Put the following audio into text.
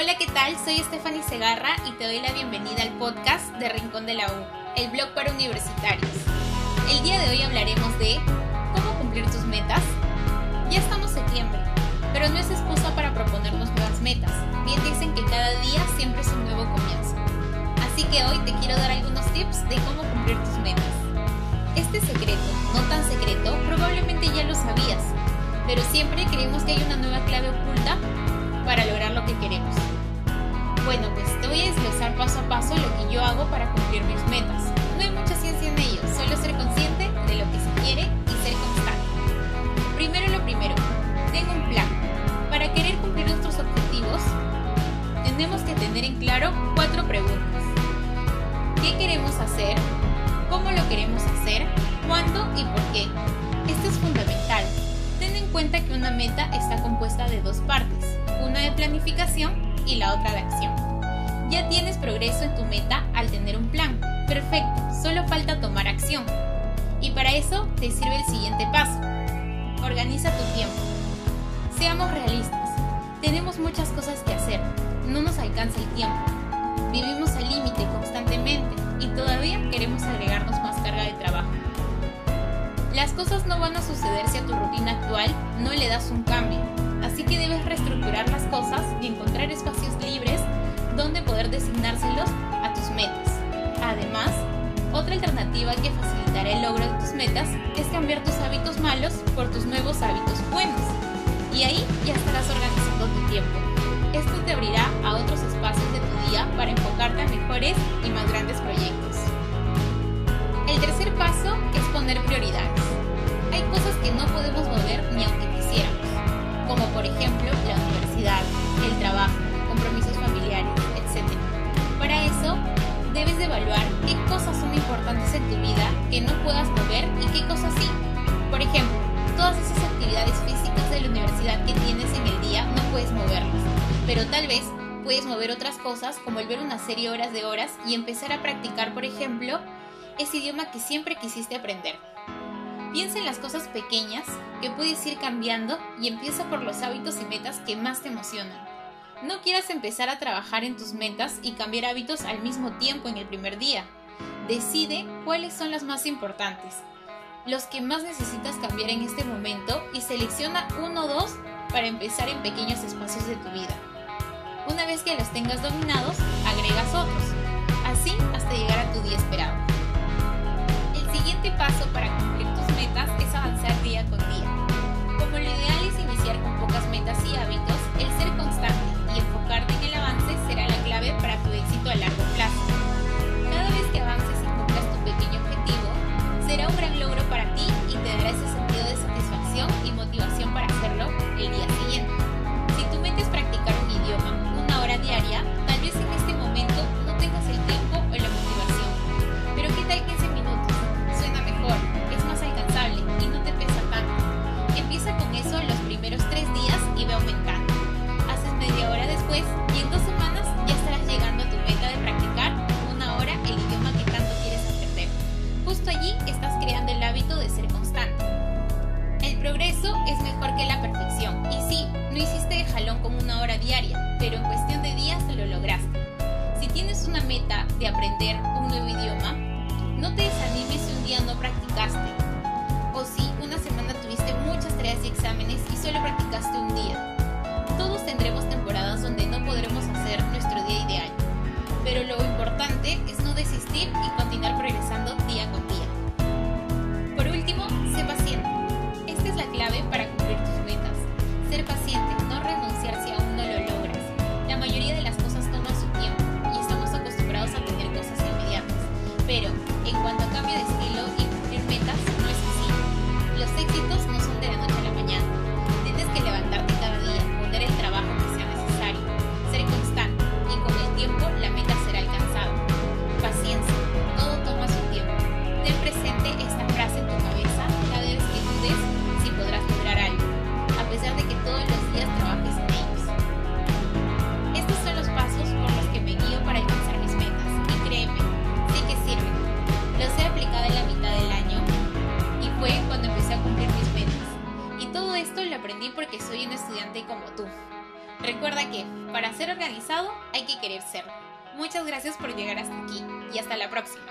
Hola, ¿qué tal? Soy Stephanie Segarra y te doy la bienvenida al podcast de Rincón de la U, el blog para universitarios. El día de hoy hablaremos de cómo cumplir tus metas. Ya estamos septiembre, pero no es excusa para proponernos nuevas metas. Bien dicen que cada día siempre es un nuevo comienzo. Así que hoy te quiero dar algunos tips de cómo cumplir tus metas. Este secreto, no tan secreto, probablemente ya lo sabías, pero siempre creemos que hay una nueva clave oculta para lograr lo que queremos. Bueno, pues te voy a desglosar paso a paso lo que yo hago para cumplir mis metas. No hay mucha ciencia en ello, solo ser consciente de lo que se quiere y ser constante. Primero lo primero, tengo un plan. Para querer cumplir nuestros objetivos, tenemos que tener en claro cuatro preguntas. ¿Qué queremos hacer? ¿Cómo lo queremos hacer? ¿Cuándo y por qué? Esto es fundamental. Ten en cuenta que una meta está compuesta de dos partes, una de planificación y la otra de acción. Ya tienes progreso en tu meta al tener un plan. Perfecto, solo falta tomar acción. Y para eso te sirve el siguiente paso. Organiza tu tiempo. Seamos realistas. Tenemos muchas cosas que hacer. No nos alcanza el tiempo. Vivimos al límite constantemente y todavía queremos agregarnos más carga de trabajo. Las cosas no van a suceder si a tu rutina actual no le das un cambio, así que debes reestructurar las cosas y encontrar espacios libres donde poder designárselos a tus metas. Además, otra alternativa que facilitará el logro de tus metas es cambiar tus hábitos malos por tus nuevos hábitos buenos. Y ahí ya estarás organizando tu tiempo. Esto te abrirá a otros espacios de tu día para enfocarte a mejores y más grandes proyectos. Puedas mover y qué cosas sí. Por ejemplo, todas esas actividades físicas de la universidad que tienes en el día no puedes moverlas, pero tal vez puedes mover otras cosas como el ver una serie horas de horas y empezar a practicar, por ejemplo, ese idioma que siempre quisiste aprender. Piensa en las cosas pequeñas que puedes ir cambiando y empieza por los hábitos y metas que más te emocionan. No quieras empezar a trabajar en tus metas y cambiar hábitos al mismo tiempo en el primer día. Decide cuáles son las más importantes, los que más necesitas cambiar en este momento y selecciona uno o dos para empezar en pequeños espacios de tu vida. Una vez que los tengas dominados, agregas otros, así hasta llegar a tu día esperado. Para hacerlo el día día no practicaste. O si una semana tuviste muchas tareas y exámenes y solo practicaste un día. Todos tendremos temporadas donde no podremos hacer porque soy un estudiante como tú. Recuerda que para ser organizado hay que querer serlo. Muchas gracias por llegar hasta aquí y hasta la próxima.